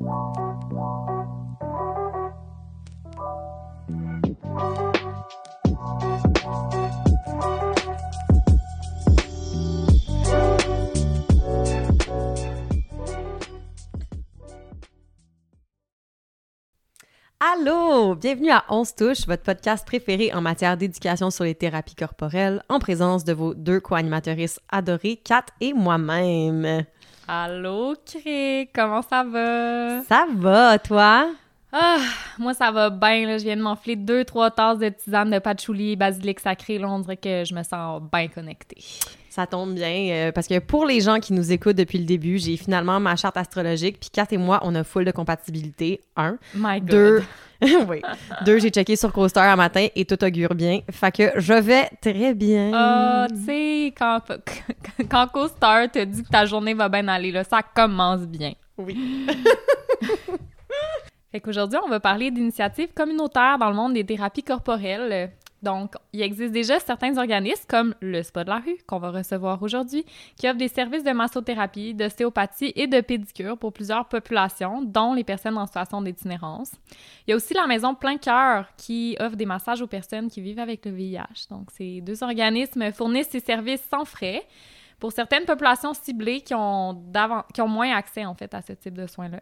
Allô! Bienvenue à On se touche, votre podcast préféré en matière d'éducation sur les thérapies corporelles, en présence de vos deux co-animatrices adorées, Kat et moi-même. Allô, Cré, comment ça va? Ça va, toi? Ah, moi ça va bien. Je viens de m'enfler deux, trois tasses de tisane de patchouli et basilic sacré, là. On dirait que je me sens bien connectée. Ça tombe bien, euh, parce que pour les gens qui nous écoutent depuis le début, j'ai finalement ma charte astrologique, puis Kat et moi, on a full de compatibilité. Un. My God. Deux. oui. Deux, j'ai checké sur Coaster un matin et tout augure bien. Fait que je vais très bien. Ah, tu sais, quand, quand CoStar te dit que ta journée va bien aller, là, ça commence bien. Oui. Fait qu'aujourd'hui, on va parler d'initiatives communautaires dans le monde des thérapies corporelles. Donc, il existe déjà certains organismes comme le Spa de la rue, qu'on va recevoir aujourd'hui, qui offrent des services de massothérapie, d'ostéopathie et de pédicure pour plusieurs populations, dont les personnes en situation d'itinérance. Il y a aussi la Maison Plein Cœur, qui offre des massages aux personnes qui vivent avec le VIH. Donc, ces deux organismes fournissent ces services sans frais pour certaines populations ciblées qui ont, qui ont moins accès, en fait, à ce type de soins-là.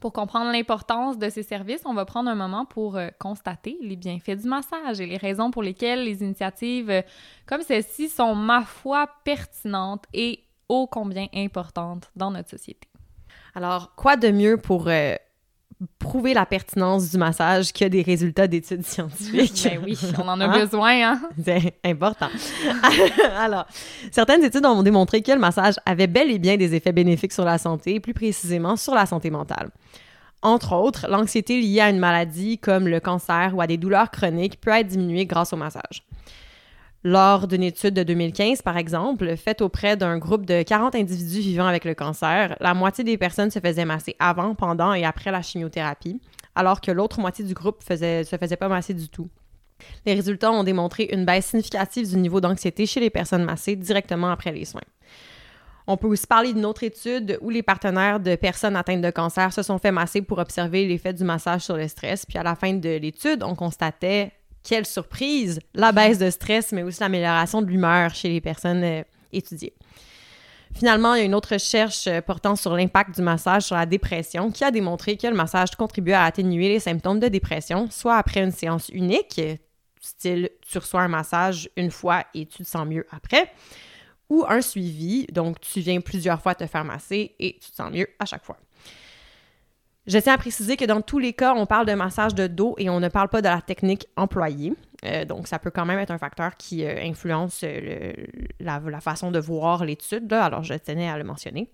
Pour comprendre l'importance de ces services, on va prendre un moment pour euh, constater les bienfaits du massage et les raisons pour lesquelles les initiatives euh, comme celle-ci sont, ma foi, pertinentes et ô combien importantes dans notre société. Alors, quoi de mieux pour euh, prouver la pertinence du massage que des résultats d'études scientifiques. ben oui, on en a hein? besoin, hein? C'est important. Alors, certaines études ont démontré que le massage avait bel et bien des effets bénéfiques sur la santé, plus précisément sur la santé mentale. Entre autres, l'anxiété liée à une maladie comme le cancer ou à des douleurs chroniques peut être diminuée grâce au massage. Lors d'une étude de 2015, par exemple, faite auprès d'un groupe de 40 individus vivant avec le cancer, la moitié des personnes se faisaient masser avant, pendant et après la chimiothérapie, alors que l'autre moitié du groupe faisait, se faisait pas masser du tout. Les résultats ont démontré une baisse significative du niveau d'anxiété chez les personnes massées directement après les soins. On peut aussi parler d'une autre étude où les partenaires de personnes atteintes de cancer se sont fait masser pour observer l'effet du massage sur le stress. Puis à la fin de l'étude, on constatait quelle surprise, la baisse de stress, mais aussi l'amélioration de l'humeur chez les personnes euh, étudiées. Finalement, il y a une autre recherche euh, portant sur l'impact du massage sur la dépression qui a démontré que le massage contribue à atténuer les symptômes de dépression, soit après une séance unique, style tu reçois un massage une fois et tu te sens mieux après, ou un suivi, donc tu viens plusieurs fois te faire masser et tu te sens mieux à chaque fois. Je tiens à préciser que dans tous les cas, on parle de massage de dos et on ne parle pas de la technique employée. Euh, donc, ça peut quand même être un facteur qui euh, influence euh, la, façon de voir l'étude. Alors, je tenais à le mentionner.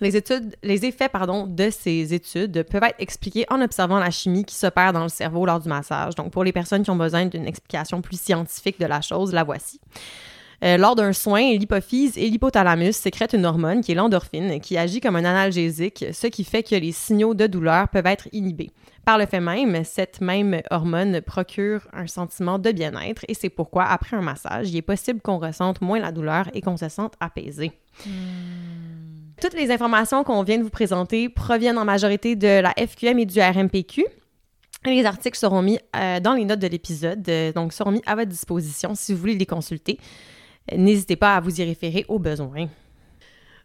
Les études, les effets pardon, de ces études peuvent être expliqués en observant la chimie qui s'opère dans le cerveau lors du massage. Donc, pour les personnes qui ont besoin d'une explication plus scientifique de la chose, la voici. Euh, lors d'un soin, l'hypophyse et l'hypothalamus sécrètent une hormone qui est l'endorphine, qui agit comme un analgésique, ce qui fait que les signaux de douleur peuvent être inhibés. Par le fait même, cette même hormone procure un sentiment de bien-être et c'est pourquoi, après un massage, il est possible qu'on ressente moins la douleur et qu'on se sente apaisé. Hmm. Toutes les informations qu'on vient de vous présenter proviennent en majorité de la FQM et du RMPQ. Les articles seront mis euh, dans les notes de l'épisode, euh, donc seront mis à votre disposition si vous voulez les consulter. N'hésitez pas à vous y référer au besoin.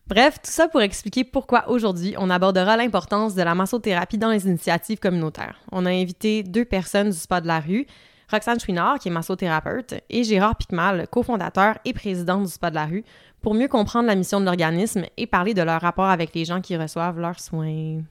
Bref, tout ça pour expliquer pourquoi aujourd'hui on abordera l'importance de la massothérapie dans les initiatives communautaires. On a invité deux personnes du spa de la rue, Roxane Chouinard, qui est massothérapeute, et Gérard Picmal, cofondateur et président du spa de la rue, pour mieux comprendre la mission de l'organisme et parler de leur rapport avec les gens qui reçoivent leurs soins.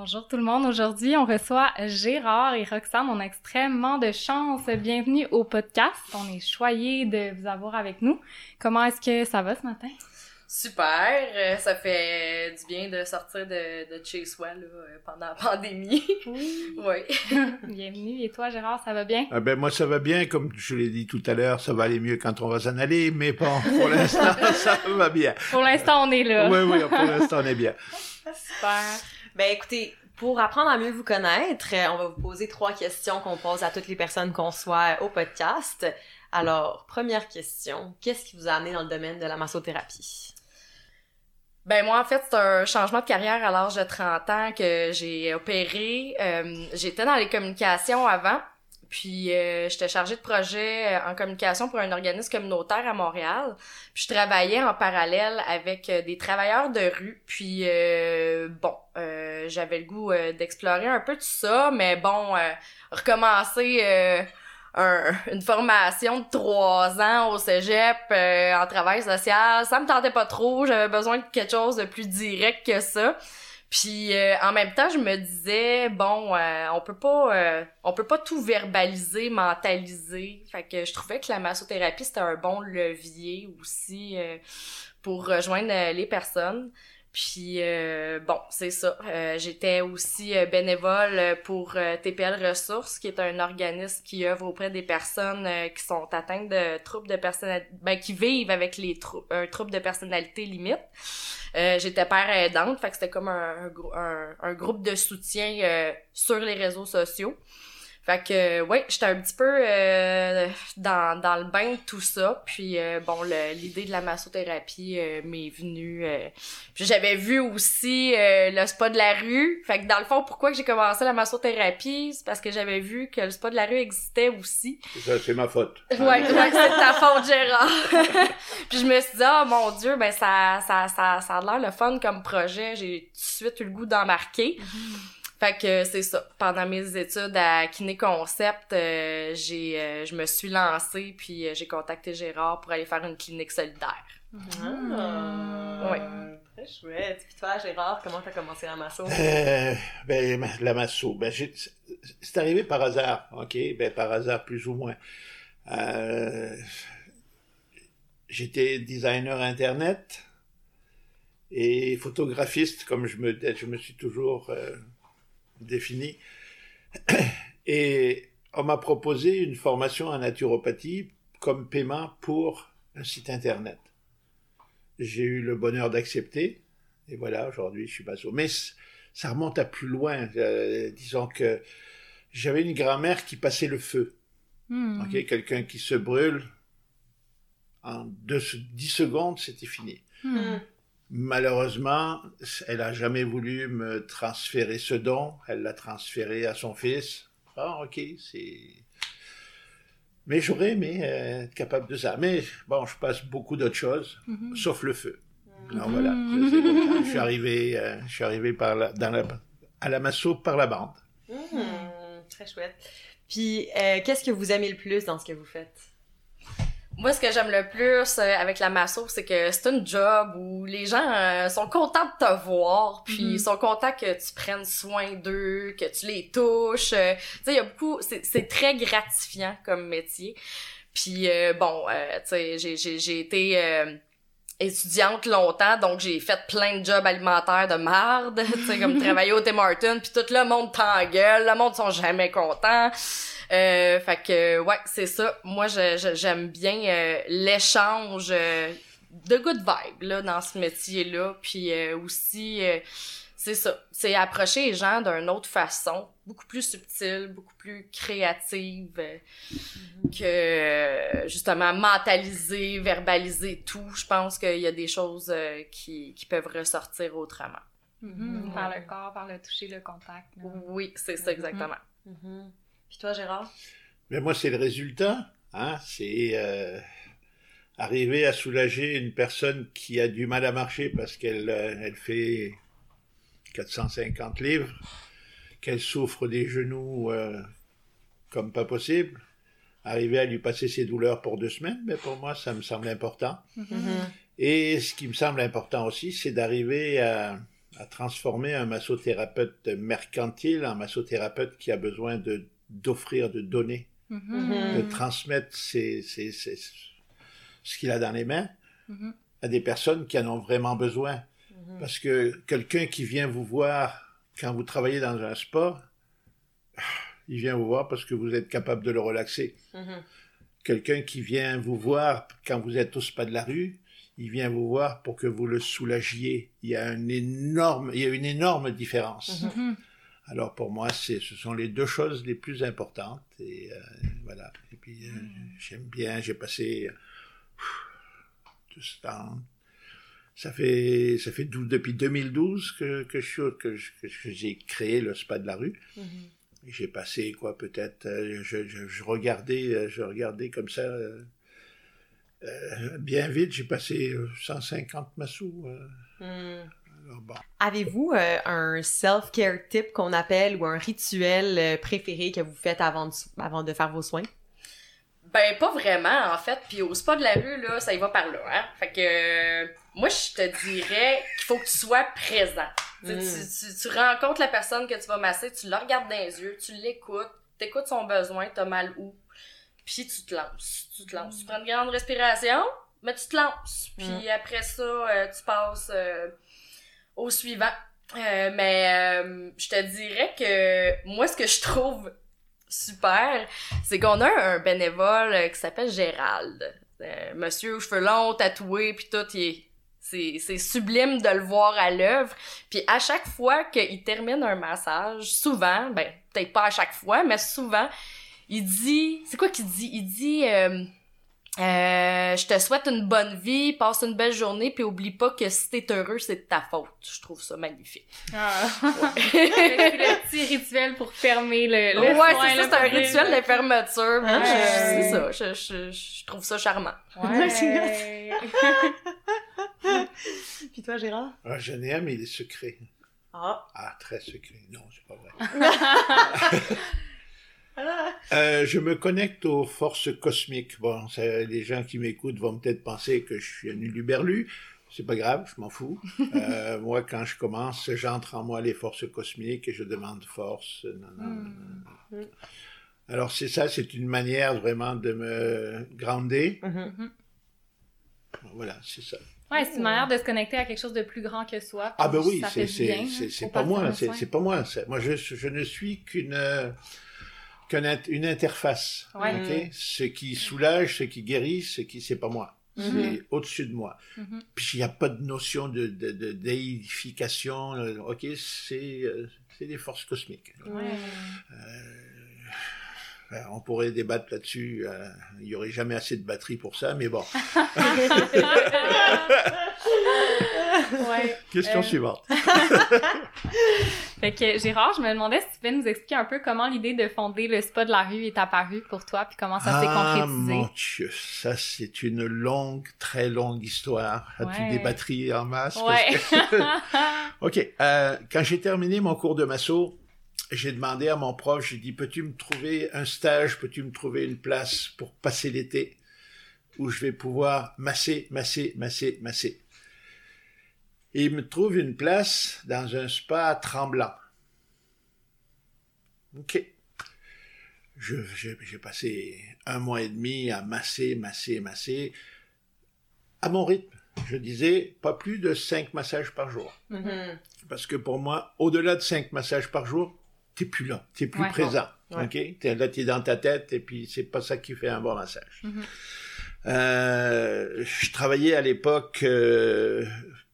Bonjour tout le monde. Aujourd'hui, on reçoit Gérard et Roxane. On a extrêmement de chance. Bienvenue au podcast. On est choyés de vous avoir avec nous. Comment est-ce que ça va ce matin? Super, euh, ça fait du bien de sortir de, de chez soi là, euh, pendant la pandémie. Oui. oui. Bienvenue. Et toi, Gérard, ça va bien? Ah ben moi, ça va bien. Comme je l'ai dit tout à l'heure, ça va aller mieux quand on va s'en aller, mais bon, pour l'instant, ça va bien. Pour l'instant, on est là. Oui, oui, pour l'instant, on est bien. Super. Ben écoutez, Pour apprendre à mieux vous connaître, euh, on va vous poser trois questions qu'on pose à toutes les personnes qu'on soit au podcast. Alors, première question, qu'est-ce qui vous a amené dans le domaine de la massothérapie? Ben moi en fait c'est un changement de carrière à l'âge de 30 ans que j'ai opéré. Euh, j'étais dans les communications avant, puis euh, j'étais chargée de projet en communication pour un organisme communautaire à Montréal. Puis je travaillais en parallèle avec euh, des travailleurs de rue. Puis euh, bon, euh, j'avais le goût euh, d'explorer un peu tout ça, mais bon, euh, recommencer euh, un- une formation de trois ans au cégep euh, en travail social, ça me tentait pas trop. J'avais besoin de quelque chose de plus direct que ça. Puis euh, en même temps, je me disais bon, euh, on peut pas, euh, on peut pas tout verbaliser, mentaliser. Fait que je trouvais que la massothérapie c'était un bon levier aussi euh, pour rejoindre les personnes. Puis euh, bon, c'est ça. Euh, J'étais aussi euh, bénévole euh, pour euh, TPL Ressources, qui est un organisme qui œuvre auprès des personnes qui sont atteintes de troubles de personnalité, ben, qui vivent avec les trou un trouble de personnalité limite. Euh, J'étais père aidante, fait que c'était comme un, un, un- groupe de soutien sur les réseaux sociaux. Fait que, ouais, j'étais un petit peu euh, dans, dans le bain de tout ça. Puis, euh, bon, l'idée de la massothérapie euh, m'est venue. euh, puis j'avais vu aussi euh, le spa de la rue. Fait que, dans le fond, pourquoi que j'ai commencé la massothérapie? C'est parce que j'avais vu que le spa de la rue existait aussi. Ça, c'est ma faute. Ouais, ouais, c'est ta faute, Gérard. puis je me suis dit, oh mon Dieu, ben ça, ça, ça, ça a l'air le fun comme projet. J'ai tout de suite eu le goût d'embarquer. Fait que c'est ça. Pendant mes études à Kiné Concept, euh, j'ai, euh, je me suis lancée puis euh, j'ai contacté Gérard pour aller faire une clinique solidaire. Ah, Ouais. Très chouette. Puis toi, Gérard, comment t'as commencé la masso? Euh, ben, la masso, ben, c'est arrivé par hasard, ok, ben, par hasard plus ou moins. Euh, J'étais designer internet et photographiste, comme je me, je me suis toujours euh, défini. Et on m'a proposé une formation en naturopathie comme paiement pour un site internet. J'ai eu le bonheur d'accepter. Et voilà, aujourd'hui, je suis masso. Mais c- ça remonte à plus loin. Euh, disons que j'avais une grand-mère qui passait le feu. Hmm. Ok, Quelqu'un qui se brûle, en deux, 10 secondes, c'était fini. Hmm. Malheureusement, elle a jamais voulu me transférer ce don. Elle l'a transféré à son fils. Ah, ok, c'est. Mais j'aurais aimé euh, être capable de ça. Mais bon, je passe beaucoup d'autres choses, Mhm. sauf le feu. Alors Mhm. voilà, ça, c'est comme ça. je suis arrivé, euh, je suis arrivé par la, dans la, à la masso par la bande. Mhm, Très chouette. Puis, euh, qu'est-ce que vous aimez le plus dans ce que vous faites? Moi, ce que j'aime le plus euh, avec la masso, c'est que c'est un job où les gens euh, sont contents de te voir, puis Mhm. ils sont contents que tu prennes soin d'eux, que tu les touches. euh, tu sais, il y a beaucoup... C'est c'est très gratifiant comme métier. Puis euh, bon, euh, tu sais, j'ai- j'ai j'ai été... euh, étudiante longtemps, donc j'ai fait plein de jobs alimentaires de marde, tu sais, comme travailler au Tim Hortons, puis tout le monde t'engueule, le monde sont jamais contents. Euh, fait que ouais, c'est ça. Moi, je- je- j'aime bien euh, l'échange euh, de good vibe là dans ce métier-là, puis euh, aussi euh, c'est ça, c'est approcher les gens d'une autre façon, beaucoup plus subtile, beaucoup plus créative euh, que euh, justement mentaliser, verbaliser tout. Je pense qu'il y a des choses euh, qui, qui peuvent ressortir autrement. Mhm. Par le corps, par le toucher, le contact. là. Oui, c'est ça exactement. Mhm. Puis toi, Gérard? Mais moi, c'est le résultat. Hein? C'est euh, arriver à soulager une personne qui a du mal à marcher parce qu'elle euh, elle fait 450 livres, qu'elle souffre des genoux euh, comme pas possible. Arriver à lui passer ses douleurs pour deux semaines, mais pour moi, ça me semble important. Mhm. Et ce qui me semble important aussi, c'est d'arriver à, à transformer un massothérapeute mercantile en massothérapeute qui a besoin de d'offrir, de donner Mhm. de transmettre ses- ses- ses- ce qu'il a dans les mains Mhm. à des personnes qui en ont vraiment besoin. Mhm. Parce que quelqu'un qui vient vous voir quand vous travaillez dans un spa, il vient vous voir parce que vous êtes capable de le relaxer. Quelqu'un qui vient vous voir quand vous êtes au spa de la rue, il vient vous voir pour que vous le soulagiez. Il y a une énorme, il y a une énorme différence. Alors pour moi, c'est, ce sont les deux choses les plus importantes. Et euh, voilà. Et puis euh, j'aime bien. J'ai passé pff, tout ce temps. Ça fait ça fait depuis 2012 que que je que, j'ai créé le spa de la rue. Et J'ai passé quoi peut-être. euh, je, je, je regardais je regardais comme ça. euh, bien vite, j'ai passé euh, 150 massous. alors bon. Avez-vous euh, un self-care tip qu'on appelle ou un rituel euh, préféré que vous faites avant de, avant de faire vos soins? Ben, pas vraiment, en fait. Puis au spa de la rue, là, ça y va par là, hein. Fait que, euh, moi, je te dirais qu'il faut que tu sois présent. Mm. Tu, tu, tu rencontres la personne que tu vas masser, tu la regardes dans les yeux, tu l'écoutes, t'écoutes son besoin, t'as mal où, puis tu te lances. Tu te lances. Tu prends une grande respiration, mais tu te lances. Puis après ça, euh, tu passes euh, au suivant. Euh, mais euh, je te dirais que moi, ce que je trouve super, c'est qu'on a un bénévole euh, qui s'appelle Gérald. Euh, monsieur aux cheveux longs, tatoué, puis tout, il est- c'est, sublime de le voir à l'œuvre. Puis à chaque fois qu'il termine un massage, souvent, ben peut-être pas à chaque fois, mais souvent, il dit, c'est quoi qu'il dit? Il dit, euh, je te souhaite une bonne vie, passe une belle journée, puis oublie pas que si t'es heureux, c'est de ta faute. Je trouve ça magnifique. Ah. c'est le petit rituel pour fermer le, le ouais, c'est ça, c'est un rituel de fermeture. Ah, Je- ouais. C'est ça, je, je, je trouve ça charmant. Ouais. Puis toi, Gérard? Ah, je n'ai un, mais il est secret. Ah. Ah, très secret. Non, c'est pas vrai. Euh, je me connecte aux forces cosmiques. Bon, ça, les gens qui m'écoutent vont peut-être penser que je suis un uluberlu. C'est pas grave, je m'en fous. Euh, moi, quand je commence, j'entre en moi les forces cosmiques et je demande force. Non, non, non, non, non. Alors, c'est ça, c'est une manière vraiment de me grounder. Mhm. Voilà, c'est ça. Ouais, c'est une manière de se connecter à quelque chose de plus grand que soi. Ah ben oui, c'est hein, pas le moi, c'est pas moi. Moi je je ne suis qu'une euh, qu'une int- une interface. Ouais. ok? Ce qui soulage, ce qui guérit, ce qui c'est pas moi. Mhm. C'est au-dessus de moi. Mhm. Puis il n'y a pas de notion de de, de déification. euh, Ok, c'est euh, c'est des forces cosmiques. Ouais. Euh, on pourrait débattre là-dessus. euh, Il y aurait jamais assez de batterie pour ça, mais bon. ouais. Question Euh, suivante. Fait que Gérard, je me demandais si tu pouvais nous expliquer un peu comment l'idée de fonder le spa de la rue est apparue pour toi, puis comment ça s'est ah, concrétisé. mon Dieu, ça c'est une longue, très longue histoire. As-tu des batteries en masse? Ouais. que- ok, euh, quand j'ai terminé mon cours de masso, j'ai demandé à mon prof, j'ai dit, peux-tu me trouver un stage, peux-tu me trouver une place pour passer l'été où je vais pouvoir masser, masser, masser, masser? Et il me trouve une place dans un spa Tremblant. Ok. J'ai passé un mois et demi à masser, masser, masser, à mon rythme. Je disais pas plus de cinq massages par jour. Mhm. Parce que pour moi, au-delà de cinq massages par jour, t'es plus là, t'es plus Ouais. présent. Ouais. Ok, t'es là, t'es dans ta tête, et puis c'est pas ça qui fait un bon massage. Mhm. Euh, je travaillais à l'époque euh,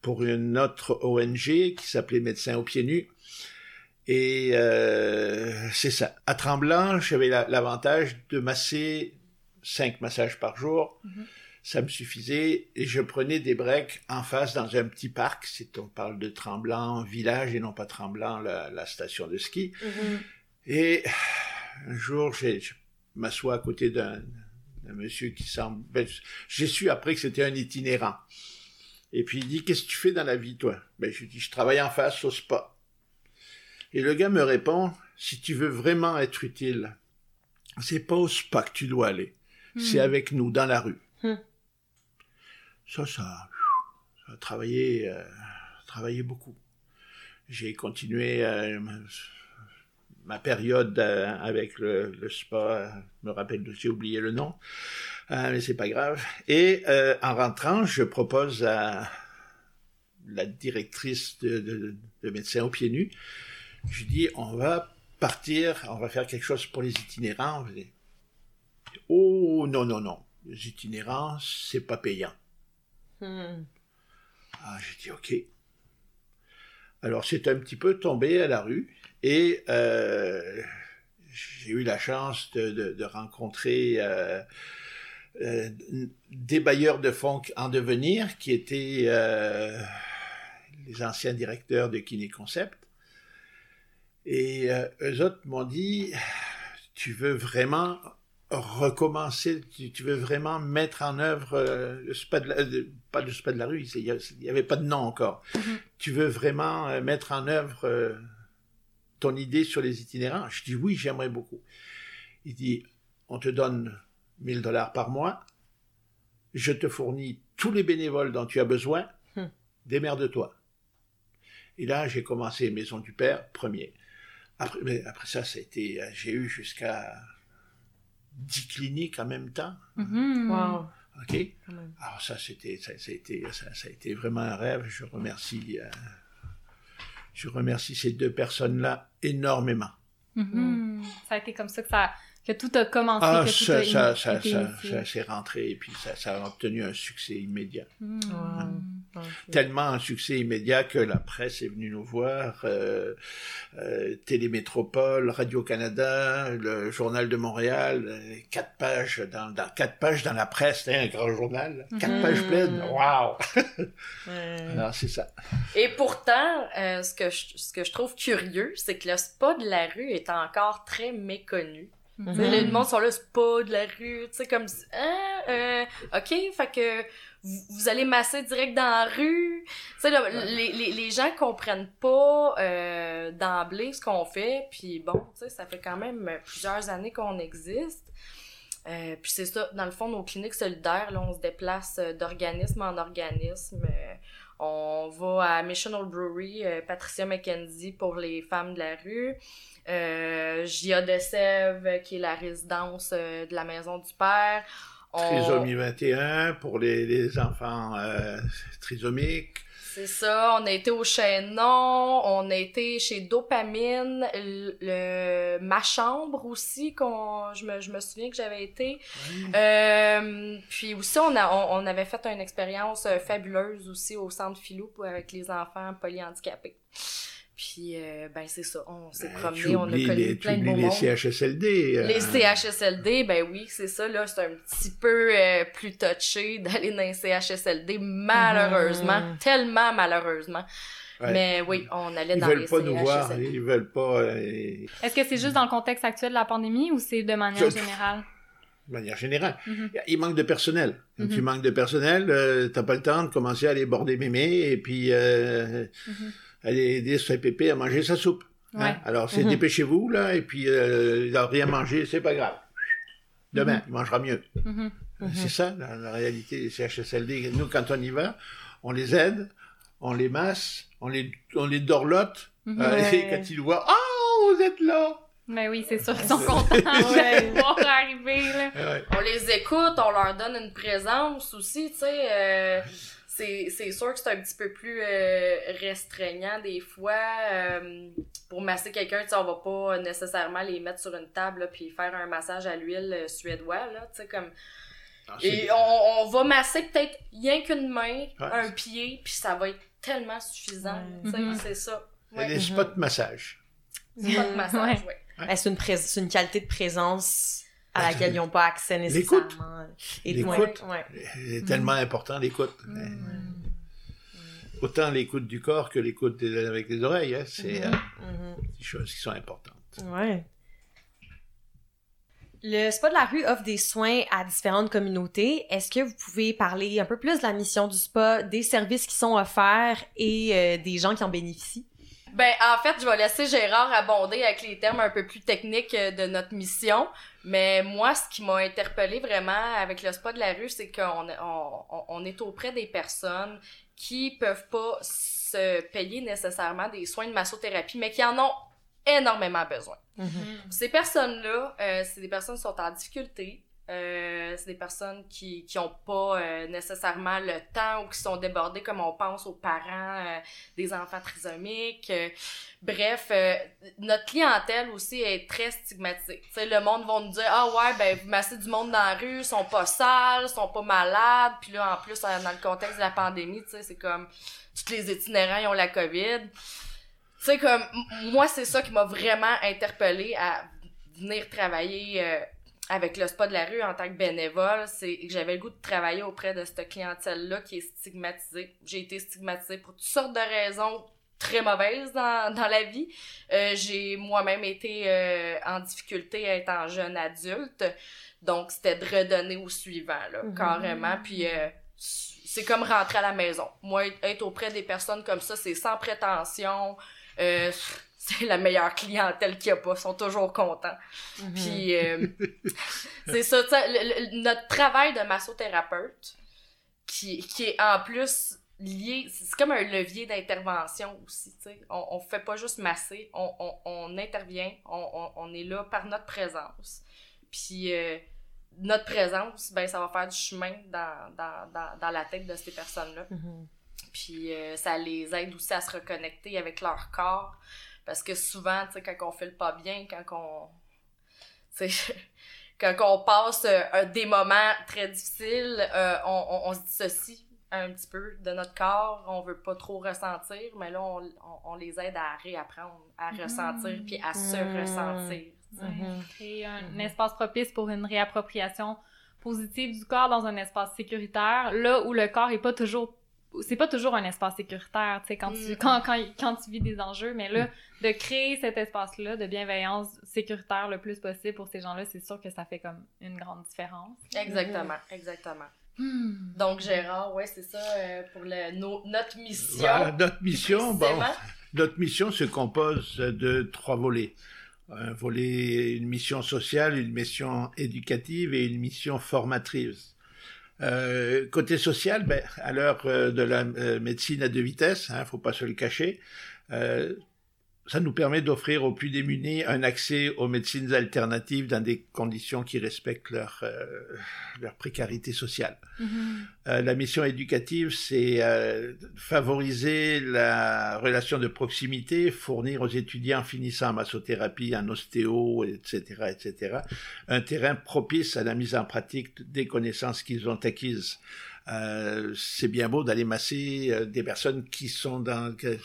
pour une autre ONG qui s'appelait Médecins aux pieds nus. Et euh, c'est ça. À Tremblant, j'avais la- l'avantage de masser cinq massages par jour. Mhm. Ça me suffisait et je prenais des breaks en face dans un petit parc. C'est on parle de Tremblant village et non pas Tremblant la, la station de ski. Mhm. Et un jour, je m'assois à côté d'un d'un monsieur qui semble... ben, j'ai su après que c'était un itinérant. Et puis il dit, qu'est-ce que tu fais dans la vie, toi? Ben, Je lui dis, je travaille en face au spa. Et le gars me répond, si tu veux vraiment être utile, c'est pas au spa que tu dois aller. C'est Hmm. avec nous, dans la rue. Hmm. Ça, ça, ça a travaillé, euh, travaillé beaucoup. J'ai continué euh, ma- ma période euh, avec le, le spa, je me rappelle, j'ai oublié le nom, euh, mais c'est pas grave. Et euh, en rentrant, je propose à la directrice de, de, de médecins aux pieds nus, je dis, on va partir, on va faire quelque chose pour les itinérants. Dit, Oh non, non, non, les itinérants, c'est pas payant. Mhm. Ah, j'ai dit OK. Alors c'est un petit peu tombé à la rue et euh, j'ai eu la chance de, de, de rencontrer euh, euh, des bailleurs de fonds en devenir qui étaient euh, les anciens directeurs de Kiné Concept. Et euh, eux autres m'ont dit, tu veux vraiment recommencer, tu, tu, veux vraiment mettre en œuvre euh, le spa de la, de, pas le spa de la rue, il n'y avait pas de nom encore. Mm -hmm. Tu veux vraiment euh, mettre en œuvre euh, ton idée sur les itinérants? Je dis oui, j'aimerais beaucoup. Il dit, on te donne 1000 dollars par mois, je te fournis tous les bénévoles dont tu as besoin, Hmm. démerde-toi. Et là, j'ai commencé Maison du Père, premier. Après, mais après ça, ça a été, euh, j'ai eu jusqu'à 10 cliniques en même temps. Mhm. Wow. OK? Alors ça, c'était, ça, ça, a été, ça, ça a été vraiment un rêve. Je remercie, euh, je remercie ces deux personnes-là énormément. Mhm. Ça a été comme ça que ça, que tout a commencé, Ah, que tout ça, a ça, ça, été ça, initié. ça s'est rentré et puis ça, ça a obtenu un succès immédiat. Wow. Ok. Tellement un succès immédiat que la presse est venue nous voir, euh, euh, Télémétropole, Radio-Canada, le Journal de Montréal, euh, quatre pages dans, dans quatre pages dans la presse, c'était un grand journal, quatre Mhm. pages pleines, waouh. Alors c'est ça. Et pourtant, euh, ce, que je, ce que je trouve curieux, c'est que le spa de la rue est encore très méconnu. Sais, Le monde sont là, spa de la rue, tu sais, comme, hein, euh, ok, fait que vous, vous allez masser direct dans la rue. Tu sais, les, les, les gens comprennent pas euh, d'emblée ce qu'on fait, puis bon, tu sais, ça fait quand même plusieurs années qu'on existe. Euh, puis c'est ça, dans le fond, nos cliniques solidaires, là, on se déplace euh, d'organisme en organisme. On va à Mission Old Brewery, euh, Patricia McKenzie pour les femmes de la rue. Euh, Gia de Sèvres, qui est la résidence euh, de la Maison du Père. Trisomie 21 pour les, les enfants euh, trisomiques. C'est ça, on a été au Chaînon, on a été chez Dopamine, le, le- ma chambre aussi, qu'on, je, me, je me souviens que j'avais été. Euh, puis aussi, on, a, on, on avait fait une expérience euh, fabuleuse aussi au centre Philou pour- avec les enfants polyhandicapés. Puis, euh, ben c'est ça, on s'est Ben, promené, on a connu les, plein de beaux oublies les. CHSLD. euh, Les CHSLD, ben oui, c'est ça, là, c'est un petit peu euh, plus touché d'aller dans les CHSLD, malheureusement, Mhm. tellement malheureusement. ouais. Mais oui, on allait Ils dans veulent les pas nous voir, CHSLD. ils veulent pas, Est-ce que c'est juste dans le contexte actuel de la pandémie ou c'est de manière générale? de manière générale. Mhm. Il manque de personnel. Quand Mhm. tu manques de personnel, euh, t'as pas le temps de commencer à aller border mémé et puis euh, Mhm. Aller aider ce pépé à manger sa soupe. hein? Ouais. Alors, c'est Mhm. dépêchez-vous, là, et puis euh, il n'a rien mangé, c'est pas grave. Demain, il mangera mieux. Mhm. C'est ça, la, la réalité des CHSLD. Nous, quand on y va, on les aide, on les masse, on les, on les dorlote, Mhm. euh, Ouais. et quand ils voient « Oh, vous êtes là! Mais oui, c'est sûr qu'ils sont contents de voir arriver, là. Ouais. On les écoute, on leur donne une présence aussi, tu sais. euh, c'est, c'est sûr que c'est un petit peu plus euh, restreignant des fois. euh, pour masser quelqu'un, on va pas nécessairement les mettre sur une table là, puis faire un massage à l'huile euh, suédois, là, tu sais, comme... C'est- Et on, on va masser peut-être rien qu'une main, Ouais. un pied, puis ça va être tellement suffisant, Ouais. tu sais, Mhm. c'est ça. A Ouais. des spots massage. C'est pas de massage, ouais. Ben, c'est une, prés- c'est une qualité de présence à Ben, laquelle ils n'ont pas accès l'écoute. nécessairement. L'écoute. ouais. C'est tellement important, l'écoute. Autant l'écoute du corps que l'écoute des- avec les oreilles. Hein. C'est euh, Mhm. des choses qui sont importantes. Ouais. Le Spa de la rue offre des soins à différentes communautés. Est-ce que vous pouvez parler un peu plus de la mission du spa, des services qui sont offerts et euh, des gens qui en bénéficient? Ben, en fait, je vais laisser Gérard abonder avec les termes un peu plus techniques euh, de notre mission. Mais moi, ce qui m'a interpellé vraiment avec le spa de la rue, c'est qu'on on, on- est auprès des personnes qui peuvent pas se payer nécessairement des soins de massothérapie, mais qui en ont énormément besoin. Ces personnes-là, euh, c'est des personnes qui sont en difficulté. Euh, c'est des personnes qui qui ont pas euh, nécessairement le temps ou qui sont débordées comme on pense aux parents euh, des enfants trisomiques. Euh, bref, euh, notre clientèle aussi est très stigmatisée. Tu sais, le monde va nous dire ah ouais ben vous du monde dans la rue, ils sont pas sales, sont pas malades. Puis là en plus euh, dans le contexte de la pandémie, tu c'est comme tous les itinérants ils ont la COVID. sais, comme, moi, c'est ça qui m'a vraiment interpellée à venir travailler avec le spa de la rue en tant que bénévole. C'est que j'avais le goût de travailler auprès de cette clientèle-là qui est stigmatisée. J'ai été stigmatisée pour toutes sortes de raisons très mauvaises dans, dans la vie. Euh, j'ai moi-même été euh, en difficulté à être en jeune adulte. Donc, c'était de redonner au suivant, là, Mhm. carrément. Puis, euh, c'est comme rentrer à la maison. Moi, être auprès des personnes comme ça, c'est sans prétention. Euh, c'est la meilleure clientèle qu'il y a pas. Ils sont toujours contents. Mhm. Puis, euh, c'est ça, le- le- notre travail de massothérapeute, qui, qui est en plus lié, c'est comme un levier d'intervention aussi, tu sais. On, on fait pas juste masser, on, on, on intervient, on, est là par notre présence. Puis, euh, notre présence, ben, ça va faire du chemin dans, dans, dans, dans la tête de ces personnes-là. Mhm. Puis euh, ça les aide aussi à se reconnecter avec leur corps. Parce que souvent, tu sais, quand on fait le pas bien, quand on. tu sais, quand on passe euh, un- des moments très difficiles, euh, on, on, on se dissocie un petit peu de notre corps. On veut pas trop ressentir, mais là, on, on, on les aide à réapprendre à ressentir puis à se Mhm. ressentir. Mhm. Créer un Mhm. espace propice pour une réappropriation positive du corps dans un espace sécuritaire, là où le corps est pas toujours c'est pas toujours un espace sécuritaire, tu sais, quand, tu, quand, quand, quand tu vis des enjeux, mais là, de créer cet espace-là de bienveillance sécuritaire le plus possible pour ces gens-là, c'est sûr que ça fait comme une grande différence. Exactement, exactement. Hmm. Donc, Gérard, ouais, c'est ça euh, pour le, notre mission. Voilà, notre mission, bon, notre mission se compose de trois volets. Un volet, une mission sociale, une mission éducative et une mission formatrice. Euh, côté social, ben, à l'heure euh, de la euh, médecine à deux vitesses, hein, faut pas se le cacher, euh, ça nous permet d'offrir aux plus démunis un accès aux médecines alternatives dans des conditions qui respectent leur, euh, leur précarité sociale. Mhm. Euh, la mission éducative, c'est euh, favoriser la relation de proximité, fournir aux étudiants finissant en massothérapie, en ostéo, etc., etc., un terrain propice à la mise en pratique des connaissances qu'ils ont acquises. C'est bien beau d'aller masser des personnes qui sont dans que-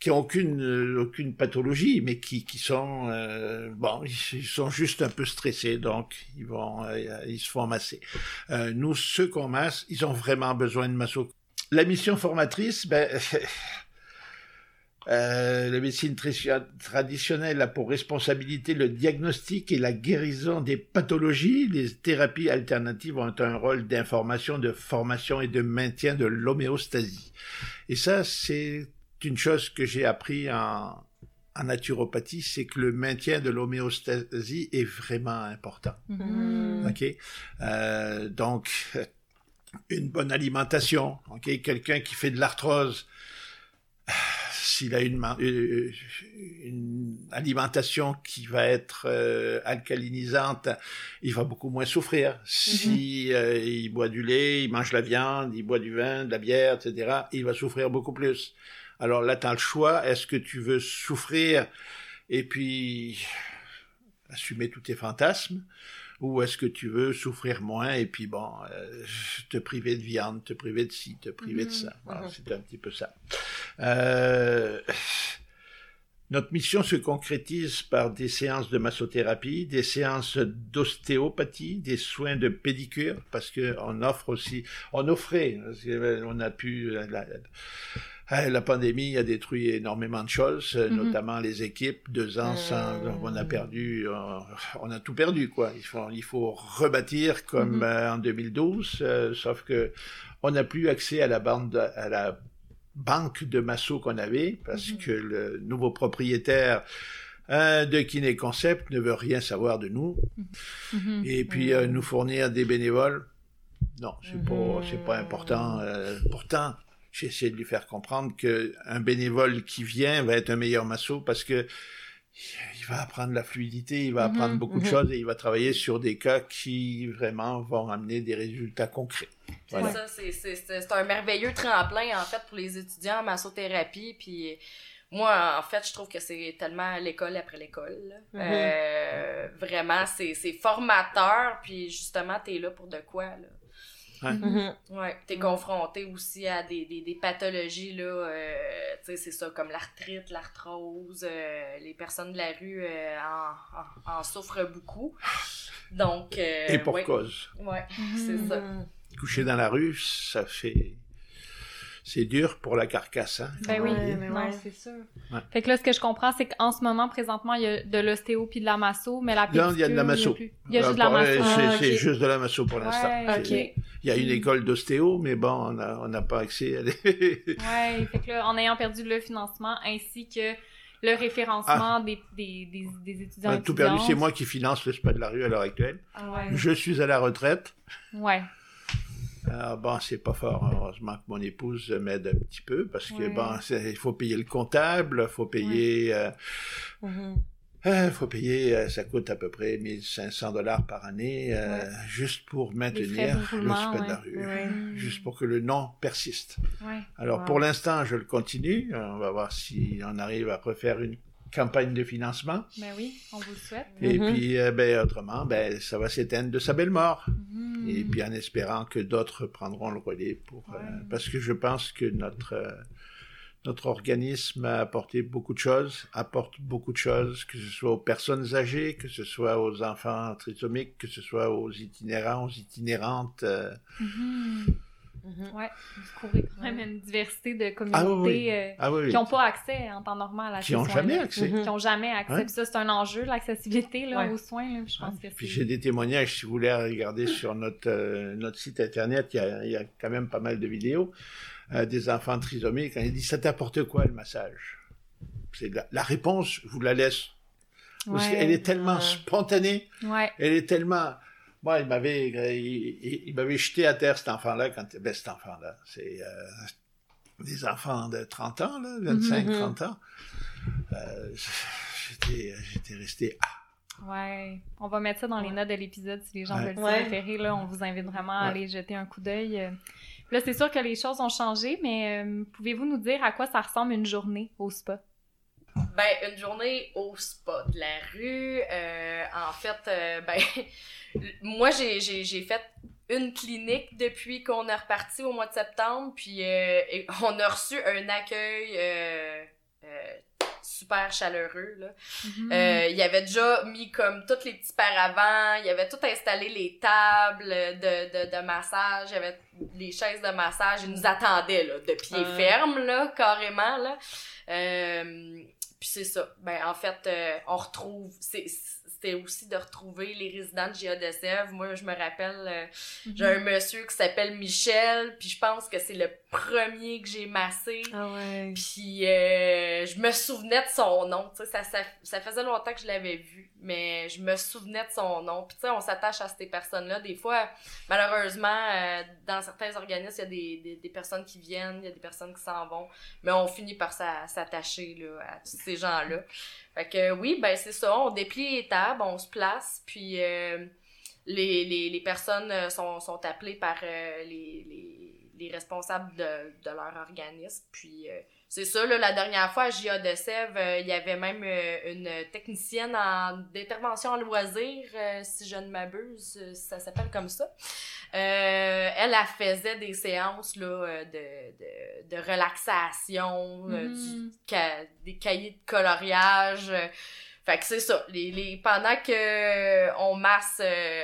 qui ont aucune euh, aucune pathologie, mais qui qui sont euh, bon, ils, sont juste un peu stressés, donc ils vont euh, ils se font masser. Euh, nous, ceux qu'on masse, ils ont vraiment besoin de masso. La mission formatrice, ben, euh, la médecine tra- traditionnelle a pour responsabilité le diagnostic et la guérison des pathologies. Les thérapies alternatives ont un rôle d'information, de formation et de maintien de l'homéostasie. Et ça, c'est une chose que j'ai appris en, en naturopathie, c'est que le maintien de l'homéostasie est vraiment important. Mhm. OK? Euh, donc, une bonne alimentation. OK? Quelqu'un qui fait de l'arthrose, s'il a une, ma- euh, une alimentation qui va être euh, alcalinisante, il va beaucoup moins souffrir. Si euh, il boit du lait, il mange la viande, il boit du vin, de la bière, etc., il va souffrir beaucoup plus. Alors là, tu as le choix. Est-ce que tu veux souffrir et puis assumer tous tes fantasmes ou est-ce que tu veux souffrir moins et puis bon, euh, te priver de viande, te priver de ci, te priver de Mhm. ça. Voilà, Mhm. C'est un petit peu ça. Euh, notre mission se concrétise par des séances de massothérapie, des séances d'ostéopathie, des soins de pédicure, parce que on offre aussi, on offrait, on a pu, la, la- euh, pandémie a détruit énormément de choses, euh, Mhm. notamment les équipes. Deux ans sans, Mhm. on a perdu, euh, on a tout perdu quoi. Il faut, il faut rebâtir comme Mhm. euh, en 2012, euh, sauf que on n'a plus accès à la bande, à la banque de massos qu'on avait parce Mhm. que le nouveau propriétaire euh, de Kiné Concept ne veut rien savoir de nous et puis euh, nous fournir des bénévoles. Non, c'est pas, c'est pas important. euh, pourtant, j'ai essayé de lui faire comprendre que un bénévole qui vient va être un meilleur masso parce que il va apprendre la fluidité, il va Mhm. apprendre beaucoup de Mhm. choses et il va travailler sur des cas qui vraiment vont amener des résultats concrets. C'est Voilà. ça, c'est- c'est c'est- c'est un merveilleux tremplin, en fait, pour les étudiants en massothérapie. Puis moi, en fait, je trouve que c'est tellement l'école après l'école. Mhm. Euh, vraiment, c'est c'est formateur. Puis justement, t'es là pour de quoi, là? Ouais. Mhm. Ouais, t'es confronté aussi à des, des, des pathologies, là, euh, tu sais, c'est ça, comme l'arthrite, l'arthrose, euh, les personnes de la rue euh, en, en, en souffrent beaucoup. Donc, euh, Et pour ouais, cause. ouais, c'est ça. Mhm. Coucher dans la rue, ça fait. C'est dur pour la carcasse. Hein? Ben oui, Ouais, ouais. c'est sûr. Ouais. Fait que là, ce que je comprends, c'est qu'en ce moment, présentement, il y a de l'ostéo puis de la masso, mais la Non, il y a de pédicure, la masso. plus. Il y a juste de la Euh, masso. c'est- Ah, juste de la masso pour l'instant. Il y a une école d'ostéo, mais bon, on n'a pas accès à des... Ouais, fait que là, en ayant perdu le financement ainsi que le référencement des, des, des, des étudiants. On a Ah. tout perdu. C'est moi qui finance le spa de la rue à l'heure actuelle. Ah ouais. Je suis à la retraite. Ouais. Alors bon, c'est pas fort. Heureusement que mon épouse m'aide un petit peu parce que Ouais. bon, c'est- il faut payer le comptable, il faut payer, euh, Mhm. euh, faut payer, euh, ça coûte à peu près 1500 dollars par année Ouais. juste pour maintenir spa de la rue, juste pour que le nom persiste. Alors Wow. pour l'instant, je le continue. On va voir si on arrive à refaire une campagne de financement. Ben oui, on vous le souhaite. Et Mhm. puis, euh, ben, autrement, ben, ça va s'éteindre de sa belle mort. Mhm. Et puis en espérant que d'autres prendront le relais pour euh, parce que je pense que notre euh, notre organisme a apporté beaucoup de choses, apporte beaucoup de choses, que ce soit aux personnes âgées, que ce soit aux enfants trisomiques, que ce soit aux itinérants, aux itinérantes. euh. Mhm. Mhm. Ouais, vous couvrez quand même une diversité de Ah oui, communautés oui. euh, Ah oui, oui. qui n'ont pas accès en temps normal à Qui ces ont soins-là. jamais accès. Qui n'ont jamais accès. Puis ça, c'est un enjeu, l'accessibilité là, Ouais. aux soins. Là. Puis je pense que Puis c'est... j'ai des témoignages, si vous voulez regarder sur notre, euh, notre site internet, il y, a, il y a quand même pas mal de vidéos euh, des enfants trisomiques. Quand ils disent, ça t'apporte quoi le massage C'est la, la réponse, je vous la laisse. Parce qu'elle est tellement spontanée, Ouais. elle est tellement... Moi, il m'avait, euh, il, il- il m'avait jeté à terre cet enfant-là, quand, ben cet enfant-là, c'est euh, des enfants de 30 ans, là, 25, Mhm. 30 ans. Euh, j'étais, j'étais resté, ah, Ouais. On va mettre ça dans les notes de l'épisode si les gens Ouais. veulent Ouais. référer. Là, on vous invite vraiment à Ouais. aller jeter un coup d'œil. Là, c'est sûr que les choses ont changé, mais euh, pouvez-vous nous dire à quoi ça ressemble une journée au spa? Ben, une journée au spa de la rue, euh, en fait, euh, ben, moi, j'ai, fait une clinique depuis qu'on est reparti au mois de septembre, puis euh, on a reçu un accueil euh, euh, super chaleureux, là. Euh, il avait déjà mis comme tous les petits paravents, il avait tout installé les tables de, de, de massage, il y avait les chaises de massage, il nous attendait là, de pied Ah. ferme, là, carrément. Là. Euh, puis c'est ça. Ben, en fait, euh, on retrouve. c'est- C'était aussi de retrouver les résidents de GA de Sèvres. Moi, je me rappelle, euh, j'ai un monsieur qui s'appelle Michel, puis je pense que c'est le premier que j'ai massé. Ah ouais. Puis euh, je me souvenais de son nom, tu sais, ça, ça, ça faisait longtemps que je l'avais vu, mais je me souvenais de son nom. Puis tu sais, on s'attache à ces personnes-là. Des fois, malheureusement, euh, dans certains organismes, il y a des, des, des personnes qui viennent, il y a des personnes qui s'en vont, mais on finit par s'a- s'attacher là, à tous ces gens-là. Fait que oui, ben c'est ça, on déplie les tables, on se place, puis euh, les, les, les personnes euh, sont, sont appelées par euh, les, les, les responsables de, de leur organisme. Puis c'est ça, là, la dernière fois à JA de Sèvres, euh, il y avait même euh, une technicienne en d'intervention en loisir, euh, si je ne m'abuse, ça s'appelle comme ça. Euh, elle, elle faisait des séances là, de, de, de relaxation, du, ca- des cahiers de coloriage. fait que c'est ça. Les, les, pendant que on masse euh,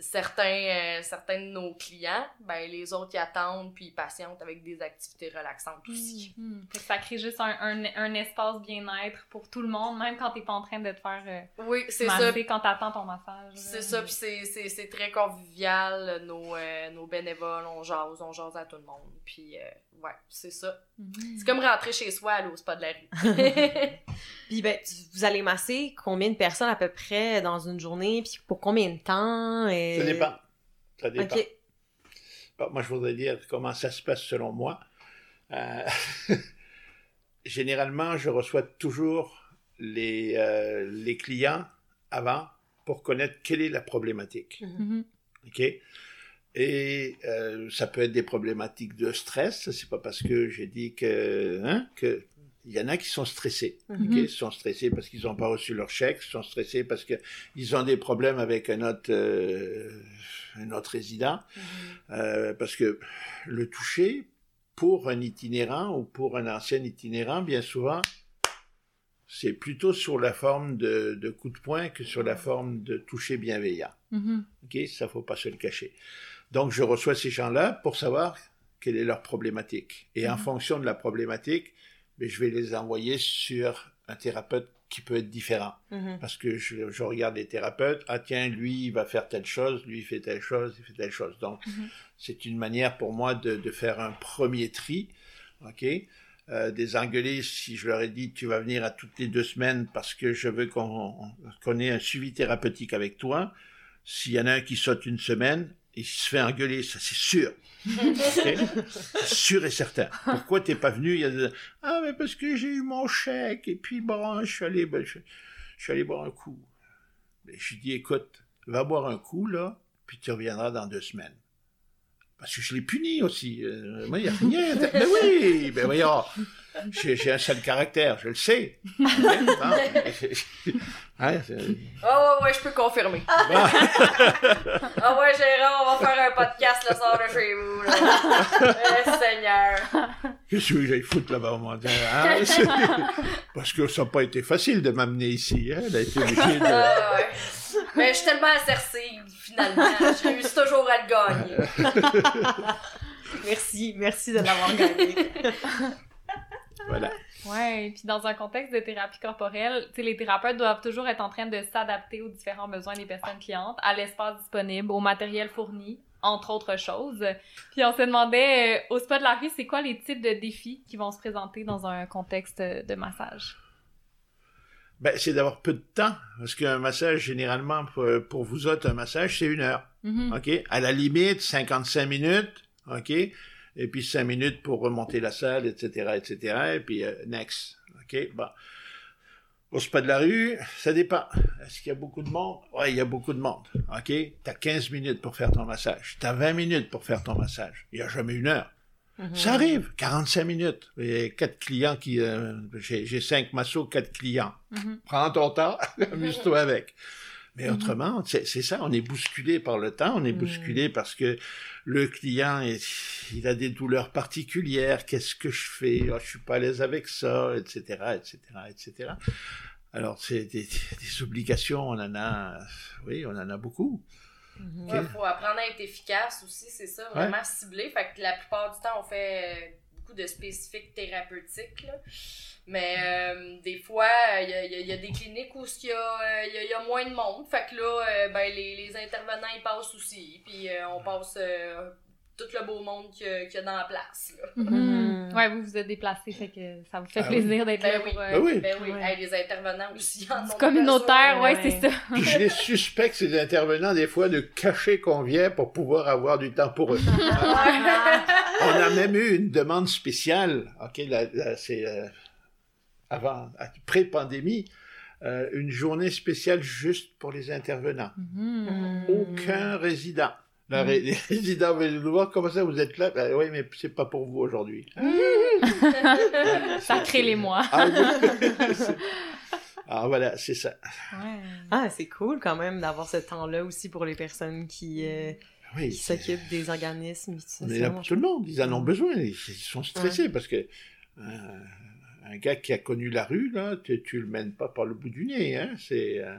certains, euh, certains de nos clients, ben les autres y attendent puis ils patientent avec des activités relaxantes aussi. Mhm. Fait que ça crée juste un, un, un espace bien-être pour tout le monde, même quand t'es pas en train de te faire euh, Oui, c'est ça. quand t'attends ton massage. C'est ça, puis c'est très convivial, nos, euh, nos bénévoles, on jase, on jase à tout le monde, puis euh, ouais, c'est ça. Mhm. C'est comme rentrer chez soi, aller au spa de la rue. Puis ben, tu- vous allez masser combien de personnes à peu près dans une journée, puis pour combien de temps? et- Ça dépend. Ça dépend. Bon, moi, je voudrais dire comment ça se passe selon moi. Euh, Généralement, je reçois toujours les, euh, les clients avant pour connaître quelle est la problématique. Mhm. OK? Et euh, ça peut être des problématiques de stress. C'est pas parce que j'ai dit que, hein, que Il y en a qui sont stressés. Mhm. ok? Ils sont stressés parce qu'ils n'ont pas reçu leur chèque, ils sont stressés parce qu'ils ont des problèmes avec un autre, euh, un autre résident. Euh, parce que le toucher, pour un itinérant ou pour un ancien itinérant, bien souvent, c'est plutôt sur la forme de, de coup de poing que sur la forme de toucher bienveillant. Mhm. OK? Ça, faut pas se le cacher. Donc, je reçois ces gens-là pour savoir quelle est leur problématique. Et en Mhm. fonction de la problématique, ben, je vais les envoyer sur un thérapeute qui peut être différent. Mhm. Parce que je, je regarde les thérapeutes, ah tiens, lui, il va faire telle chose, lui, il fait telle chose, il fait telle chose. Donc, Mhm. c'est une manière pour moi de, de faire un premier tri, OK? Euh, des engueulés, si je leur ai dit, tu vas venir à toutes les deux semaines parce que je veux qu'on qu'on ait un suivi thérapeutique avec toi, s'il y en a un qui saute une semaine, il se fait engueuler, ça c'est sûr. OK? C'est sûr et certain. Pourquoi t'es pas venu? Ah, mais parce que j'ai eu mon chèque, et puis bon, je suis allé, ben, je, suis allé boire un coup. Mais je lui dis, écoute, va boire un coup, là, puis tu reviendras dans deux semaines. Parce que je l'ai puni aussi. Euh, moi, il n'y a rien. Mais oui, ben voyons. J'ai j'ai un seul caractère, je le sais. Hein, Ah ouais, ouais, je peux confirmer. Ah ouais, Gérard, on va faire un podcast le soir de chez vous. Là. Eh, Seigneur. Qu'est-ce que j'aille foutre là-bas au monde? hein? Parce que ça n'a pas été facile de m'amener ici. Hein? Elle a été obligée de... Ah ouais. Mais je suis tellement assertive, finalement. Je réussis toujours à le gagner. Merci, merci de l'avoir gagné. Voilà. Ouais, puis dans un contexte de thérapie corporelle, tu sais, les thérapeutes doivent toujours être en train de s'adapter aux différents besoins des personnes clientes, à l'espace disponible, au matériel fourni, entre autres choses. Puis on se demandait, euh, au spa de la rue, c'est quoi les types de défis qui vont se présenter dans un contexte de massage? Ben, c'est d'avoir peu de temps. Parce qu'un massage, généralement, pour, pour vous autres, un massage, c'est une heure. Mhm. OK? À la limite, 55 minutes. OK? Et puis 5 minutes pour remonter la salle, etc., etc. Et puis, euh, next. OK? Bon. Au spa de la rue, ça dépend. Est-ce qu'il y a beaucoup de monde? Ouais, il y a beaucoup de monde. OK? T'as 15 minutes pour faire ton massage. T'as 20 minutes pour faire ton massage. Il n'y a jamais une heure. Mhm. Ça arrive, 45 minutes. Et quatre clients qui... euh, j'ai j'ai cinq massos, quatre clients. Mhm. Prends ton temps, amuse-toi avec. Mais Mhm. autrement, c'est ça, on est bousculé par le temps, on est bousculé parce que le client, est- il a des douleurs particulières, qu'est-ce que je fais? Ah, Je suis pas à l'aise avec ça, etc., etc., etc. Alors, c'est des, des obligations, on en a, oui, on en a beaucoup. Mhm. Ok. Ouais, faut apprendre à être efficace aussi, c'est ça, vraiment ciblé. Fait que la plupart du temps, on fait euh, beaucoup de spécifiques thérapeutiques. Là. Mais euh, des fois, il y a, y a- y a des cliniques où il y, a, euh, y a- y a moins de monde. Fait que là, euh, ben, les, les intervenants, ils passent aussi. Puis euh, on passe euh, tout le beau monde qu'il y, a- qu'il y a dans la place. Là. Mhm. Ouais, vous vous êtes déplacé, fait que ça vous fait Ah plaisir d'être Ben là oui. pour... euh, Ben oui. Ben oui, Ouais. hey, les intervenants aussi. en communautaire, ouais, ouais. c'est ça. Puis je les suspecte, ces intervenants, des fois, de cacher qu'on vient pour pouvoir avoir du temps pour eux. On a même eu une demande spéciale, ok, là, là, c'est euh, avant, pré-pandémie, euh, une journée spéciale juste pour les intervenants. Mhm. Aucun résident. La ré- les résidents veulent nous voir, comment ça vous êtes là? Ben, oui, mais c'est pas pour vous aujourd'hui. Sacré les mois. Ah, oui. ah voilà, c'est ça. Ouais. Ah, c'est cool quand même d'avoir ce temps-là aussi pour les personnes qui, euh, Oui, qui c'est- s'occupent des organismes. C'est on est là vraiment pour tout le monde. Ils en ont besoin. Ils, ils sont stressés parce que euh, un gars qui a connu la rue, là, tu, tu le mènes pas par le bout du nez. Hein? C'est, euh,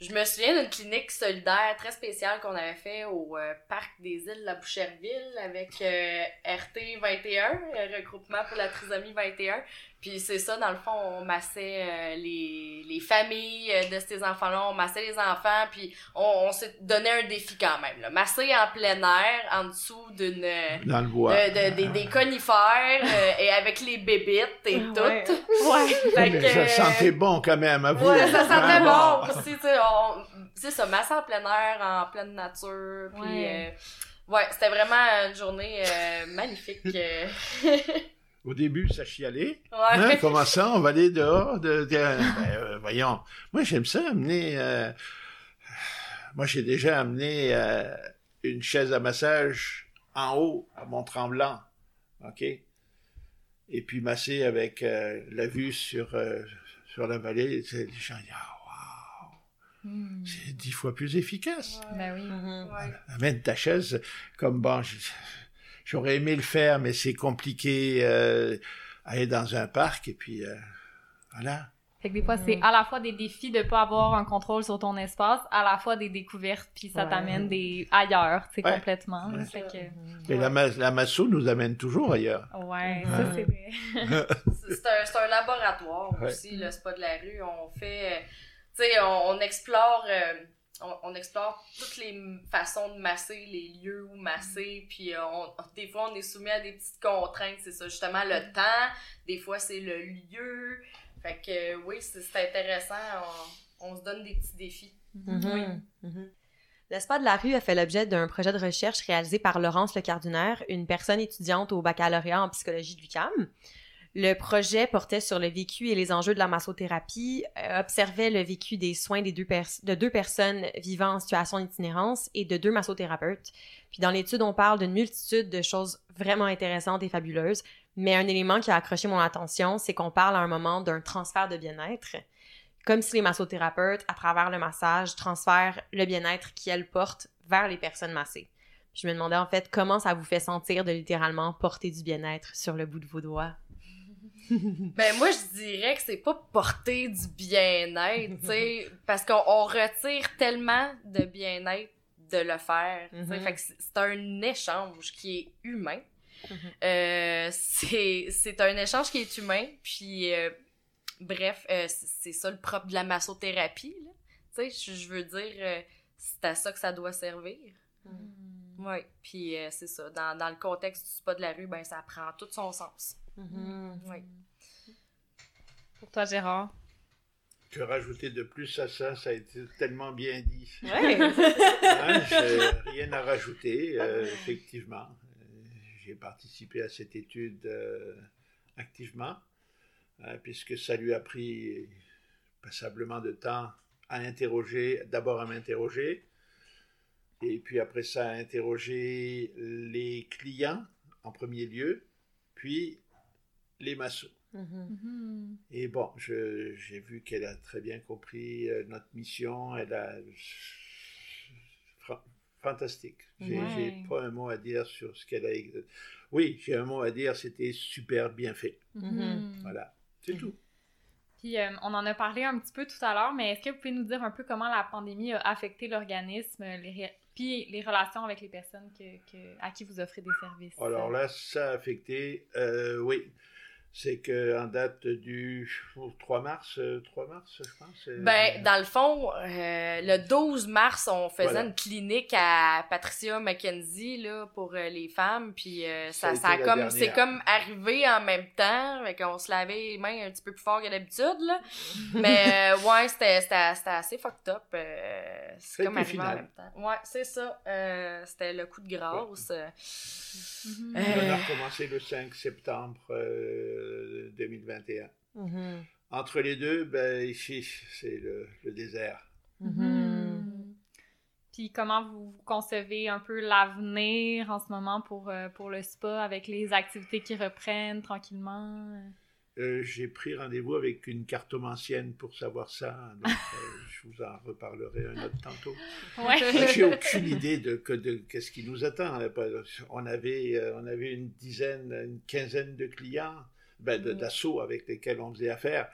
Je me souviens d'une clinique solidaire très spéciale qu'on avait fait au euh, parc des îles la Boucherville avec euh, RT 21, euh, regroupement pour la trisomie 21. Puis c'est ça, dans le fond, on massait euh, les, les familles euh, de ces enfants-là, on massait les enfants, puis on, on s'est donné un défi quand même. Là. Masser en plein air, en dessous d'une... euh, dans le bois. de- de- des, des conifères euh, et avec les bébites et tout. Ouais. Ouais. Fait Mais que, ça euh, sentait bon quand même, à vous. Ouais, ça sentait Ah, bon aussi, tu sais, on- c'est ça, masser en plein air, en pleine nature, puis Ouais. euh, ouais, c'était vraiment une journée euh, magnifique. Au début, ça chialait. ouais. Hein, comment ça, on va aller dehors de, de- ben, euh, Voyons, moi j'aime ça amener. euh, Moi j'ai déjà amené euh, une chaise à massage en haut à Mont-Tremblant, ok? Et puis masser avec euh, la vue sur, euh, sur la vallée, c'est- les gens disent Ah, waouh, Hmm. c'est dix fois plus efficace. Ben oui. Mhm. Ouais. Amène ta chaise, comme bon, j'aurais aimé le faire, mais c'est compliqué euh, aller dans un parc, et puis euh, voilà. Fait que des fois, c'est à la fois des défis de pas avoir un contrôle sur ton espace, à la fois des découvertes, puis ça Ouais. t'amène des ailleurs, tu sais, Ouais. complètement. Ouais. Fait que, Et la, la masso nous amène toujours ailleurs. ouais, ça c'est vrai. C'est un, laboratoire Ouais. aussi, le spa de la rue. On fait, euh, tu sais, on, on explore, euh, on, on explore toutes les façons de masser, les lieux où masser. Puis euh, on, des fois, on est soumis à des petites contraintes. C'est ça, justement, le temps. Des fois, c'est le lieu. Fait que oui, c'est intéressant. On, on se donne des petits défis. Mhm. Mhm. Le spa de la rue a fait l'objet d'un projet de recherche réalisé par Laurence Lecardunaire, une personne étudiante au baccalauréat en psychologie de l'UQAM. Le projet portait sur le vécu et les enjeux de la massothérapie, euh, observait le vécu des soins des deux de deux personnes vivant en situation d'itinérance et de deux massothérapeutes. Puis dans l'étude, on parle d'une multitude de choses vraiment intéressantes et fabuleuses, mais un élément qui a accroché mon attention, c'est qu'on parle à un moment d'un transfert de bien-être comme si les massothérapeutes, à travers le massage, transfèrent le bien-être qu'elles portent vers les personnes massées. Je me demandais en fait comment ça vous fait sentir de littéralement porter du bien-être sur le bout de vos doigts? Ben moi je dirais que c'est pas porter du bien-être, tu sais, parce qu'on on retire tellement de bien-être de le faire, tu sais, Mhm. fait que c'est un échange qui est humain. Mhm. Euh, c'est un échange qui est humain, puis euh, bref, euh, c'est ça le propre de la massothérapie. Tu sais, je- veux dire, c'est à ça que ça doit servir. Ouais, puis euh, c'est ça. Dans, dans le contexte du spa de la rue, ben ça prend tout son sens. Mhm. Oui. Pour toi, Gérard. Que rajouter de plus à ça, ça a été tellement bien dit. Ouais. Hein, rien à rajouter, euh, effectivement. J'ai participé à cette étude euh, activement, euh, puisque ça lui a pris passablement de temps à interroger, d'abord à m'interroger, et puis après ça à interroger les clients en premier lieu, puis les massos. Mhm. Et bon, j'ai vu qu'elle a très bien compris euh, notre mission. Elle a. Fra- Fantastique. J'ai Ouais. pas un mot à dire sur ce qu'elle a. Oui, j'ai un mot à dire, c'était super bien fait. Mhm. Voilà, c'est tout. Puis euh, on en a parlé un petit peu tout à l'heure, mais est-ce que vous pouvez nous dire un peu comment la pandémie a affecté l'organisme, les ré- puis les relations avec les personnes que, que- à qui vous offrez des services? Alors là, ça a affecté. euh, oui, c'est que en date du oh, 3 mars, euh, 3 mars, je pense. euh, Ben, dans le fond, euh, le 12 mars, on faisait Voilà. une clinique à Patricia McKenzie là, pour euh, les femmes. Puis euh, Ça ça, a comme, c'est comme arrivé en même temps. Fait qu'on se lavait les mains un petit peu plus fort que d'habitude. là. Mais euh, ouais, c'était, c'était, c'était assez fucked up. euh, c'est comme arrivé en même temps. Ouais, c'est ça. Euh, c'était le coup de grâce. euh. Mhm. Euh, On a recommencé le 5 septembre euh, 2021. Mhm. Entre les deux, ben, ici, c'est le, le désert. Mhm. Mhm. Puis comment vous concevez un peu l'avenir en ce moment pour, euh, pour le spa avec les activités qui reprennent tranquillement? Euh, J'ai pris rendez-vous avec une cartomancienne pour savoir ça, donc euh, je vous en reparlerai un autre tantôt. Ouais. J'ai aucune idée de, que- de qu'est-ce qui nous attend. hein. On avait, euh, on avait une dizaine, une quinzaine de clients, ben, de- Mhm. d'assauts avec lesquels on faisait affaire.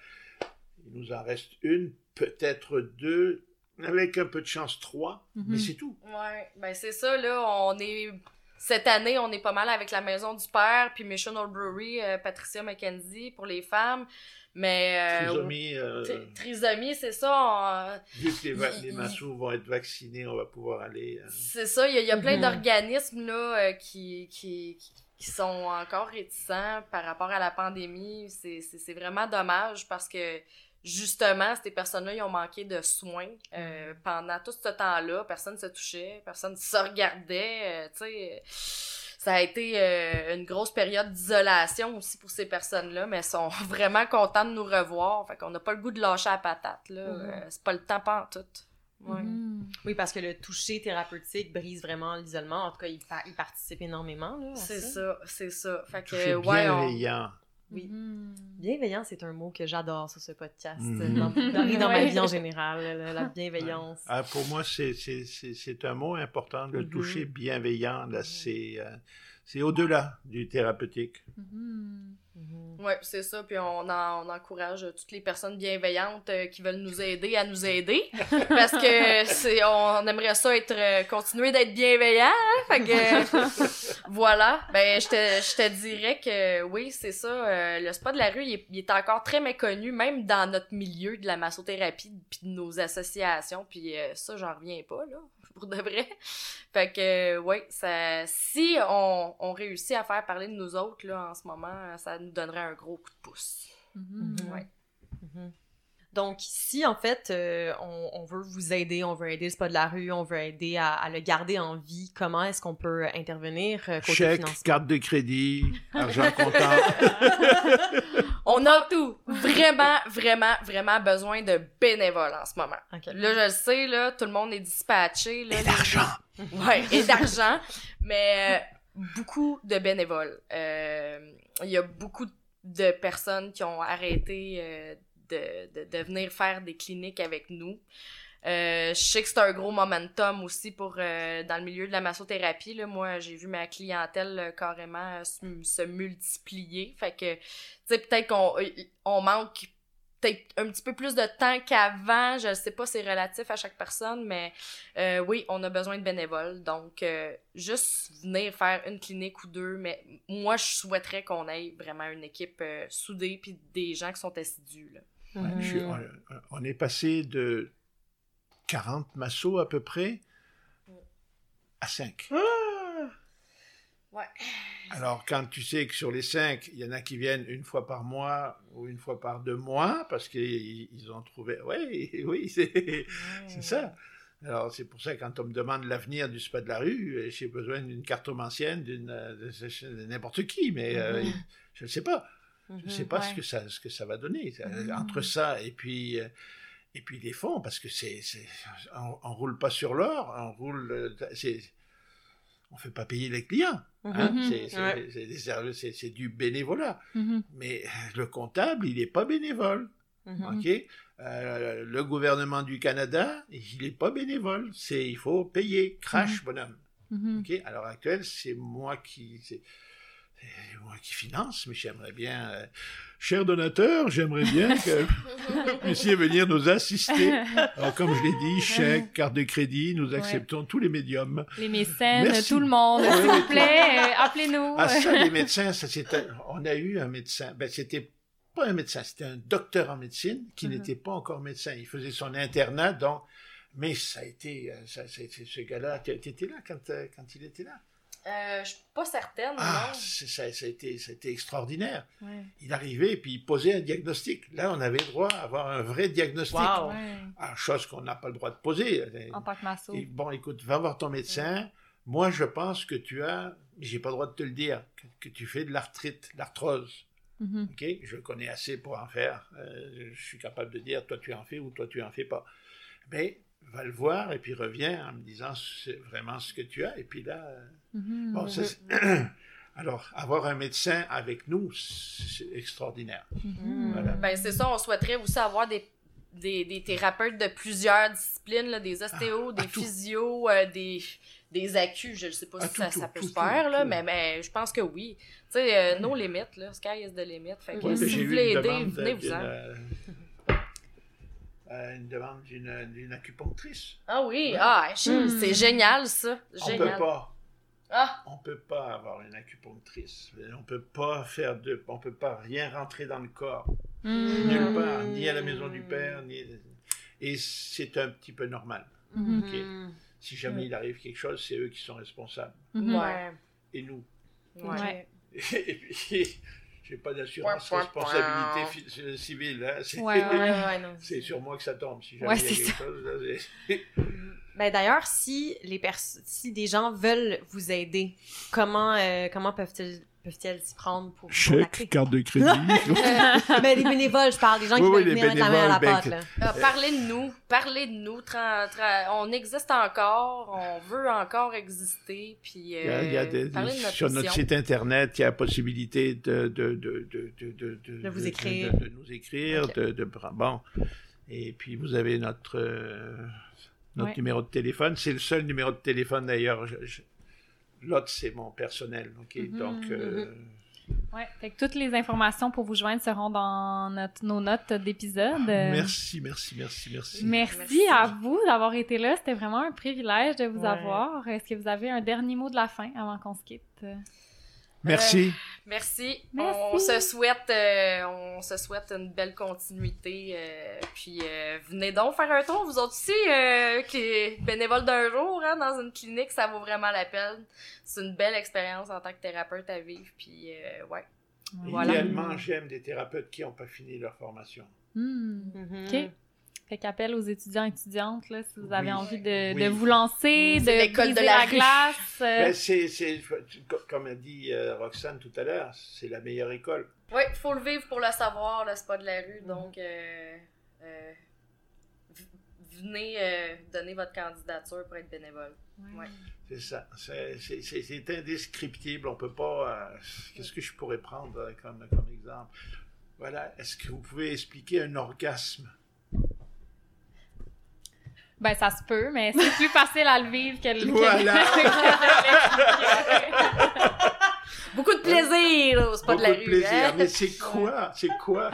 Il nous en reste une, peut-être deux, avec un peu de chance trois, Mhm. mais c'est tout. Ouais, ben c'est ça, là, on est... Cette année, on est pas mal avec la Maison du Père, puis Mission Old Brewery, euh, Patricia McKenzie pour les femmes, mais... euh, Trisomie, euh, tri- Trisomie, c'est ça, on- vu que les, il- les massos vont être vaccinés, on va pouvoir aller... euh, c'est ça, il y a, il y a plein Mhm. d'organismes, là, euh, qui, qui, qui- qui sont encore réticents par rapport à la pandémie. C'est c'est- c'est vraiment dommage parce que, justement, ces personnes-là, ils ont manqué de soins euh, pendant tout ce temps-là. Personne ne se touchait, personne ne se regardait, euh, tu sais. Ça a été euh, une grosse période d'isolation aussi pour ces personnes-là, mais elles sont vraiment contentes de nous revoir. Fait qu'on n'a pas le goût de lâcher la patate, là. Euh, c'est pas le temps pas en tout. Ouais. Mhm. Oui, parce que le toucher thérapeutique brise vraiment l'isolement. En tout cas, il, pa- il participe énormément. C'est ça, c'est ça. Fait que, bien ouais, on... les liens. Oui. Mhm. Bienveillance, c'est un mot que j'adore sur ce podcast. Mhm. Dans, dans- dans ma vie en général, la, la bienveillance. Ah, pour moi, c'est- c'est c'est- c'est un mot important Mhm. toucher bienveillant. Là, c'est euh, c'est au-delà du thérapeutique. Mhm. Mhm. Ouais, c'est ça. Puis on, en- on encourage toutes les personnes bienveillantes euh, qui veulent nous aider à nous aider. Parce que c'est, on aimerait ça être, euh, continuer d'être bienveillant. hein. Fait que, voilà. Ben, je te, je te dirais que oui, c'est ça. euh, le spa de la rue, il est, il est encore très méconnu, même dans notre milieu de la massothérapie puis de nos associations. Puis euh, ça, j'en reviens pas, là, pour de vrai. Fait que, oui, ça, si on, on réussit à faire parler de nous autres, là, en ce moment, ça nous donnerait un gros coup de pouce. Mhm. Ouais. Mhm. Donc, si en fait, euh, on, on veut vous aider, on veut aider le spa de la rue, on veut aider à, à le garder en vie, comment est-ce qu'on peut intervenir euh, côté Chèque, financement? carte de crédit, argent comptant. On a tout, vraiment, vraiment, vraiment besoin de bénévoles en ce moment. Là, je le sais, là, tout le monde est dispatché. Là, Et les- d'argent. Ouais, et d'argent, mais euh, beaucoup de bénévoles. Euh, Il y a beaucoup de personnes qui ont arrêté euh, de, de, de venir faire des cliniques avec nous. Euh, je sais que c'est un gros momentum aussi pour euh, dans le milieu de la massothérapie. Là. Moi, j'ai vu ma clientèle euh, carrément se, se multiplier. Fait que, tu sais, peut-être qu'on on manque peut-être un petit peu plus de temps qu'avant. Je sais pas, c'est relatif à chaque personne, mais euh, oui, on a besoin de bénévoles. Donc, euh, juste venir faire une clinique ou deux, mais moi, je souhaiterais qu'on ait vraiment une équipe euh, soudée puis des gens qui sont assidus. Là. Ouais, je suis- on, on est passé de 40 massos à peu près? À 5. Ouais. Alors, quand tu sais que sur les 5, il y en a qui viennent une fois par mois ou une fois par deux mois parce qu'ils ils ont trouvé. Oui, oui, c'est c'est ça. Alors, c'est pour ça, quand on me demande l'avenir du spa de la rue, euh, j'ai besoin d'une cartomancienne, d'une euh, de, de- de n'importe qui, mais euh, Mhm. je ne sais pas. Je ne sais Mhm. pas ouais. ce, que ça, ce que ça va donner. Mhm. Entre ça et puis, euh, et puis les fonds, parce que c'est, on, on roule pas sur l'or, on roule, euh, c'est, on fait pas payer les clients. hein. Mhm. C'est, c'est, Ouais. des du bénévolat. Mhm. Mais euh, le comptable, il n'est pas bénévole. Ok? Euh, le gouvernement du Canada, il n'est pas bénévole. C'est, il faut payer. Crash, bonhomme. Mhm. Ok, à l'heure actuelle, c'est moi qui, moi qui finance, mais j'aimerais bien, euh, cher donateur, j'aimerais bien que vous puissiez venir nous assister. Alors, comme je l'ai dit, chèque, carte de crédit, nous acceptons tous les médiums. Les mécènes, Merci. tout le monde, s'il vous plaît, euh, appelez-nous. Ah, ça, les médecins, ça, c'était, on a eu un médecin, ben, c'était pas un médecin, c'était un docteur en médecine qui Mhm. n'était pas encore médecin. Il faisait son internat, donc, mais ça a été, euh, ça, c'est- ce gars-là, tu étais là quand, euh, quand il était là. Euh, je suis pas certaine, Ah, non. ça, ça a été, ça a été extraordinaire. Ouais. Il arrivait et puis il posait un diagnostic. Là, on avait le droit à avoir un vrai diagnostic. Wow. Ouais. Ah, chose qu'on n'a pas le droit de poser. En tant que masso. Et bon, écoute, va voir ton médecin. Moi, je pense que tu as, mais j'ai pas le droit de te le dire, que, que tu fais de l'arthrite, l'arthrose. Mhm. Ok, je connais assez pour en faire. Euh, je suis capable de dire, toi tu en fais ou toi tu en fais pas. Mais va le voir et puis reviens en me disant c'est vraiment ce que tu as. Et puis là, Mhm. bon, alors avoir un médecin avec nous, c'est extraordinaire. Mhm. Voilà. Ben, c'est ça, on souhaiterait aussi avoir des, des, des thérapeutes de plusieurs disciplines, là, des ostéos, Ah, des tout. physios, euh, des, des accus, je ne sais pas Ah, si tout, ça, tout, ça peut tout, se faire, tout, là, tout. mais, mais je pense que oui. Tu sais, euh, nos limites, là, sky is the limit. Fait que Ouais, si j'ai vous voulez aider, venez vous en. Euh, une demande d'une d'une acupunctrice. Ah oui, Ouais. ah, Hmm. c'est génial, ça. On peut Génial. pas. Ah, On peut pas avoir une acupunctrice. On peut pas faire de, on peut pas rien rentrer dans le corps. Mhm. Nulle part, ni à la maison du père, ni. Et c'est un petit peu normal. Mhm. Si jamais il arrive quelque chose, c'est eux qui sont responsables. Ouais. Et nous. Ouais. Et puis, j'ai pas d'assurance point, responsabilité fi- civile. hein. C'est Ouais, ouais. Ouais, ouais, non. c'est sur moi que ça tombe. Si jamais Ouais, il y a c'est quelque chose, là, Ben d'ailleurs, si les pers- si des gens veulent vous aider, comment euh, comment peuvent-ils peuvent-ils s'y prendre pour Chèque, carte de crédit. Mais les bénévoles, je parle, des gens qui Oui, les venir mettre la main à la pâte. ben, là. Ah, parlez de nous, parlez de nous. tra- tra- on existe encore, on veut encore exister, puis Il y a, il y a euh, des- parlez de notre sur notre site internet, il y a la possibilité de, de, de, de, de, de, De vous écrire. de, de nous écrire, Ok. de, de- bon. Et puis vous avez notre, euh, notre Ouais. numéro de téléphone. C'est le seul numéro de téléphone d'ailleurs. Je- je- L'autre, c'est mon personnel. ok? Mhm, Donc, euh, Ouais, fait que toutes les informations pour vous joindre seront dans notre- nos notes d'épisode. Euh, merci, merci, merci, merci. Merci, Merci. à vous d'avoir été là. C'était vraiment un privilège de vous Ouais. avoir. Est-ce que vous avez un dernier mot de la fin avant qu'on se quitte? Merci. Merci. Merci. On se souhaite, euh, on se souhaite une belle continuité. euh, puis euh, venez donc faire un tour, vous autres aussi, euh, qui bénévoles d'un jour hein, dans une clinique, ça vaut vraiment la peine. C'est une belle expérience en tant que thérapeute à vivre. Puis euh, ouais. Voilà. Idéalement, j'aime des thérapeutes qui n'ont pas fini leur formation. Mhm. OK. Fait qu'appel aux étudiants et étudiantes, là, si vous avez Oui. envie de, Oui. de vous lancer, de l'école de la la, glace. euh, Ben, c'est, c'est- comme a dit euh, Roxane tout à l'heure, c'est la meilleure école. Ouais, faut le vivre pour le savoir, là, c'est pas de la rue, donc euh, euh, venez euh, donner votre candidature pour être bénévole. Ouais. C'est ça. C'est, c'est- c'est- c'est indescriptible. On peut pas. euh, qu'est-ce que je pourrais prendre comme, comme exemple? Voilà. Est-ce que vous pouvez expliquer un orgasme? Ben, ça se peut, mais c'est plus facile à le vivre que le. Voilà. Beaucoup de plaisir, c'est pas de la Beaucoup rue. plaisir. hein? Mais c'est quoi? C'est quoi?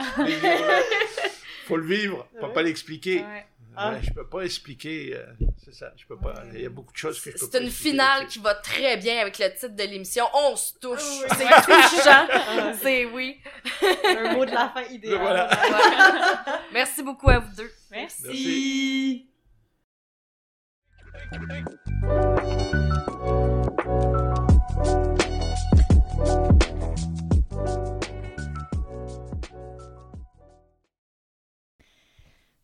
Faut le vivre. Faut pas l'expliquer. Ouais. Ah. Ouais, je peux pas expliquer. euh, c'est ça. Je peux pas. Il y a beaucoup de choses que je peux C'est une finale qui va très bien avec le titre de l'émission. On se touche. Oui. C'est touchant. C'est oui. Un mot de la fin idéal. Voilà. Merci beaucoup à vous deux. Merci. Merci.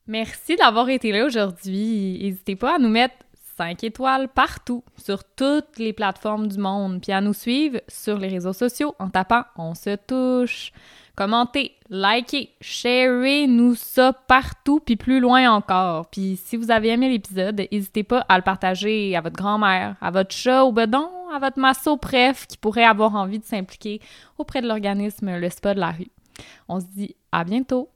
Merci d'avoir été là aujourd'hui. N'hésitez pas à nous mettre 5 étoiles partout, sur toutes les plateformes du monde, puis à nous suivre sur les réseaux sociaux en tapant On se touche. Commentez, likez, sharez nous ça partout, puis plus loin encore. Puis si vous avez aimé l'épisode, n'hésitez pas à le partager à votre grand-mère, à votre chat au bedon, à votre masso préf qui pourrait avoir envie de s'impliquer auprès de l'organisme Le Spa de la rue. On se dit à bientôt!